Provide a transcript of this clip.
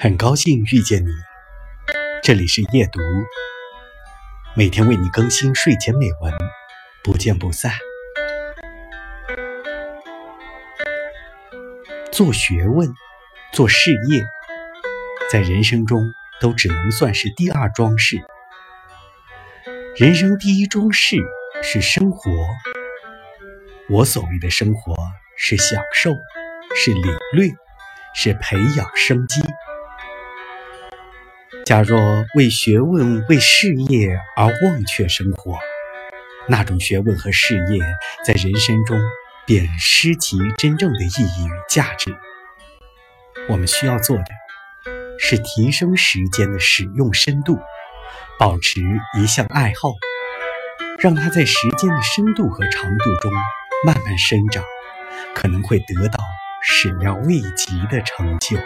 很高兴遇见你，这里是夜读，每天为你更新睡前美文，不见不散。做学问、做事业，在人生中都只能算是第二桩事。人生第一桩事是生活。我所谓的生活，是享受，是领略，是培养生机。假若为学问、为事业而忘却生活，那种学问和事业在人生中便失其真正的意义与价值。我们需要做的，是提升时间的使用深度，保持一项爱好，让它在时间的深度和长度中慢慢生长，可能会得到始料未及的成就。